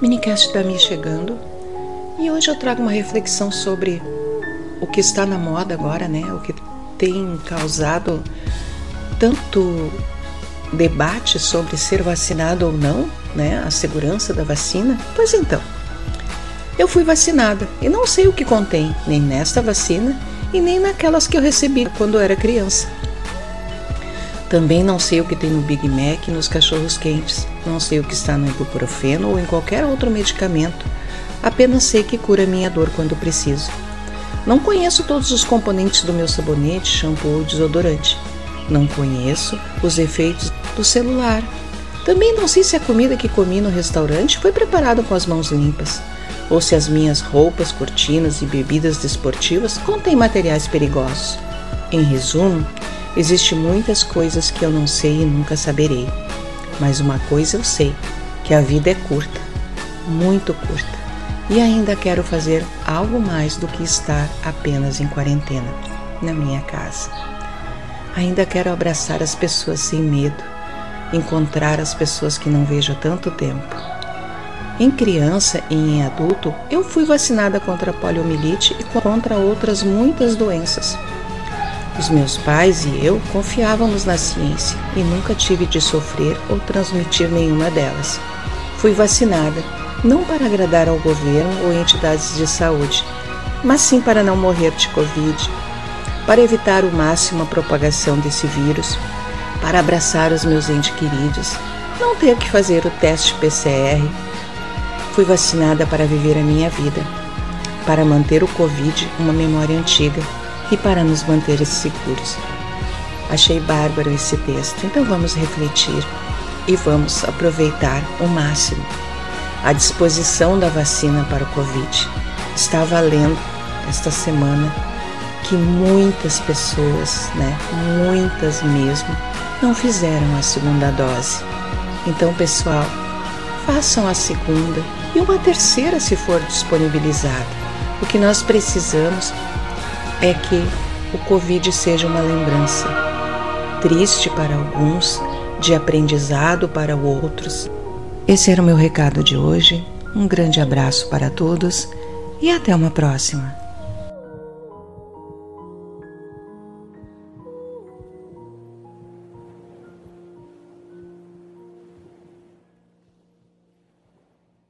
Minicast da Mi chegando e hoje eu trago uma reflexão sobre o que está na moda agora, né? O que tem causado tanto debate sobre ser vacinado ou não, né? A segurança da vacina. Pois então, eu fui vacinada e não sei o que contém nem nesta vacina e nem naquelas que eu recebi quando era criança. Também não sei o que tem no Big Mac e nos cachorros quentes. Não sei o que está no ibuprofeno ou em qualquer outro medicamento. Apenas sei que cura minha dor quando preciso. Não conheço todos os componentes do meu sabonete, shampoo ou desodorante. Não conheço os efeitos do celular. Também não sei se a comida que comi no restaurante foi preparada com as mãos limpas, ou se as minhas roupas, cortinas e bebidas desportivas contêm materiais perigosos. Em resumo, Existem muitas coisas que eu não sei e nunca saberei. Mas uma coisa eu sei, que a vida é curta, muito curta. E ainda quero fazer algo mais do que estar apenas em quarentena, na minha casa. Ainda quero abraçar as pessoas sem medo, encontrar as pessoas que não vejo há tanto tempo. Em criança e em adulto, eu fui vacinada contra a poliomielite e contra outras muitas doenças. Os meus pais e eu confiávamos na ciência e nunca tive de sofrer ou transmitir nenhuma delas. Fui vacinada, não para agradar ao governo ou entidades de saúde, mas sim para não morrer de Covid, para evitar o máximo a propagação desse vírus, para abraçar os meus entes queridos, não ter que fazer o teste PCR. Fui vacinada para viver a minha vida, para manter o Covid uma memória antiga e para nos manter seguros. Achei bárbaro esse texto, então vamos refletir e vamos aproveitar o máximo. A disposição da vacina para o Covid. Estava lendo esta semana que muitas pessoas, né, muitas mesmo, não fizeram a segunda dose. Então, pessoal, façam a segunda e uma terceira se for disponibilizada. O que nós precisamos é que o Covid seja uma lembrança, triste para alguns, de aprendizado para outros. Esse era o meu recado de hoje. Um grande abraço para todos e até uma próxima.